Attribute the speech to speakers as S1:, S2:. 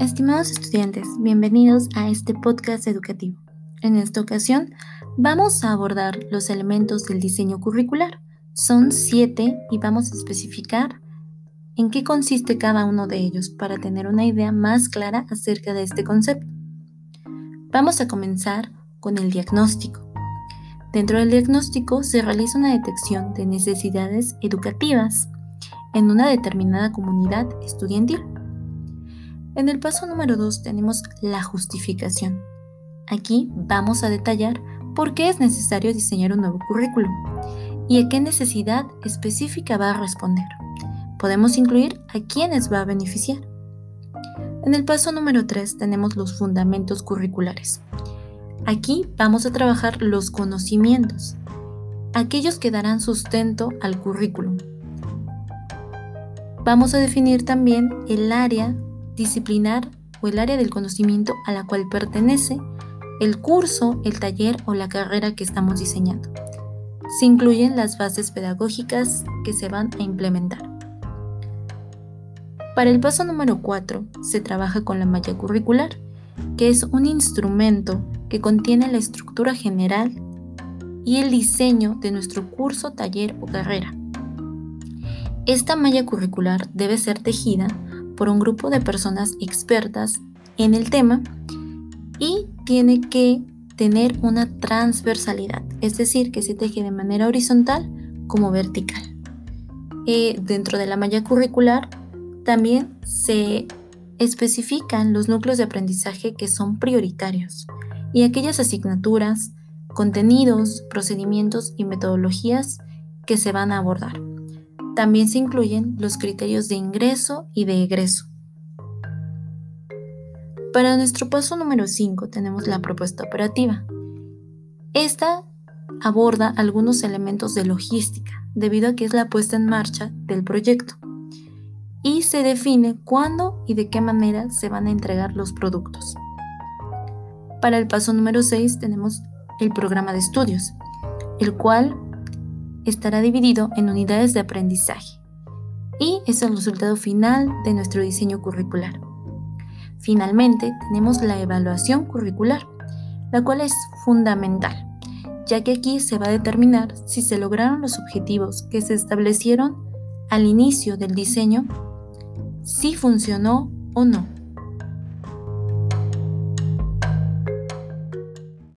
S1: Estimados estudiantes, bienvenidos a este podcast educativo. En esta ocasión vamos a abordar los elementos del diseño curricular. Son siete y vamos a especificar en qué consiste cada uno de ellos para tener una idea más clara acerca de este concepto. Vamos a comenzar con el diagnóstico. Dentro del diagnóstico se realiza una detección de necesidades educativas en una determinada comunidad estudiantil. En el paso número 2 tenemos la justificación. Aquí vamos a detallar por qué es necesario diseñar un nuevo currículum y a qué necesidad específica va a responder. Podemos incluir a quiénes va a beneficiar. En el paso número 3 tenemos los fundamentos curriculares. Aquí vamos a trabajar los conocimientos, aquellos que darán sustento al currículum. Vamos a definir también el área disciplinar o el área del conocimiento a la cual pertenece el curso, el taller o la carrera que estamos diseñando. Se incluyen las bases pedagógicas que se van a implementar. Para el paso número 4 se trabaja con la malla curricular, que es un instrumento que contiene la estructura general y el diseño de nuestro curso, taller o carrera. Esta malla curricular debe ser tejida por un grupo de personas expertas en el tema y tiene que tener una transversalidad, es decir, que se teje de manera horizontal como vertical. Eh, dentro de la malla curricular también se especifican los núcleos de aprendizaje que son prioritarios y aquellas asignaturas, contenidos, procedimientos y metodologías que se van a abordar. También se incluyen los criterios de ingreso y de egreso. Para nuestro paso número 5 tenemos la propuesta operativa. Esta aborda algunos elementos de logística, debido a que es la puesta en marcha del proyecto, y se define cuándo y de qué manera se van a entregar los productos. Para el paso número 6 tenemos el programa de estudios, el cual estará dividido en unidades de aprendizaje y es el resultado final de nuestro diseño curricular. Finalmente, tenemos la evaluación curricular, la cual es fundamental, ya que aquí se va a determinar si se lograron los objetivos que se establecieron al inicio del diseño, si funcionó o no.